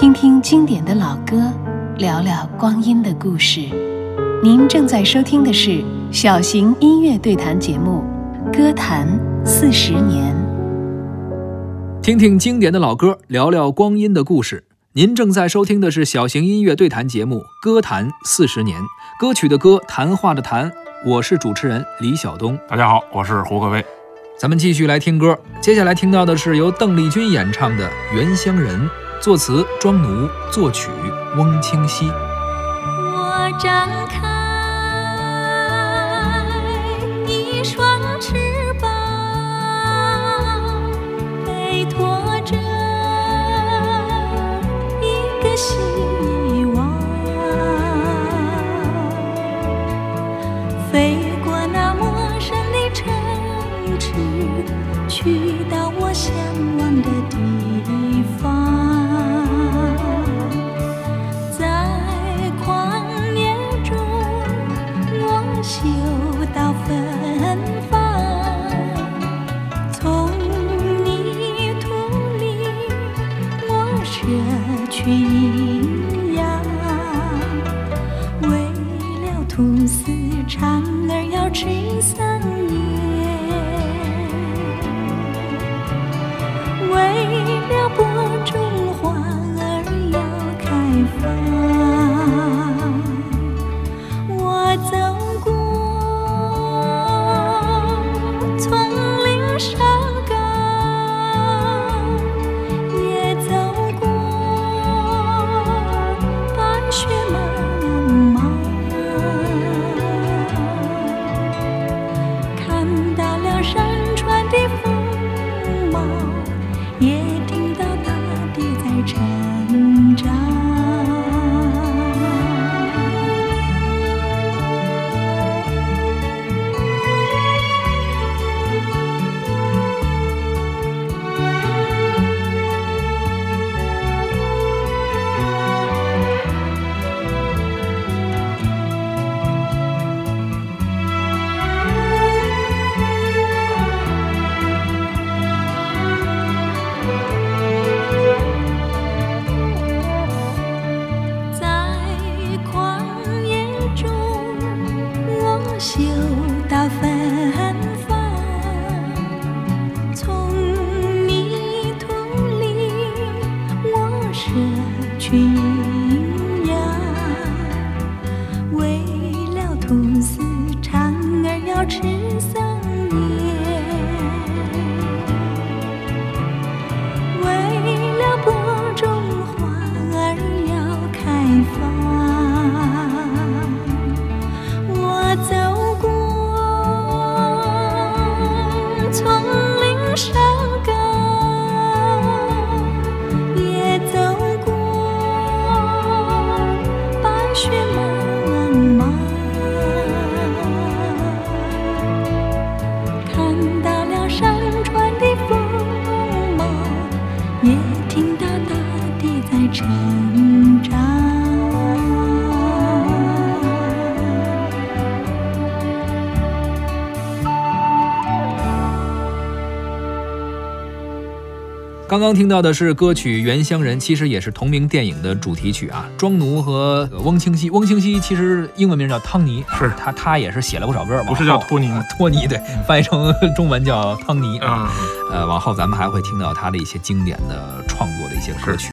听听经典的老歌，聊聊光阴的故事。您正在收听的是小型音乐对谈节目《歌坛四十年》。听听经典的老歌，聊聊光阴的故事。您正在收听的是小型音乐对谈节目《歌坛四十年》，歌曲的歌，谈话的谈。我是主持人李晓东。大家好，我是胡可飞。咱们继续来听歌，接下来听到的是由邓丽君演唱的《原乡人》，作词庄奴，作曲翁清溪。我张开一双翅膀，背驮着一个希望，飞过那陌生的城市，去到我向往的嗅到芬芳；从泥土里，我摄取营养。为了吐丝蝉儿要吃桑叶，嗅到芬芳；从泥土里，我摄取成长。刚刚听到的是歌曲《原乡人》，其实也是同名电影的主题曲啊。庄奴和翁清溪，翁清溪其实英文名叫汤尼，是他他也是写了不少歌，不是叫托尼吗？托尼对，翻译成中文叫汤尼。啊，呃，往后咱们还会听到他的一些经典的创作的一些歌曲。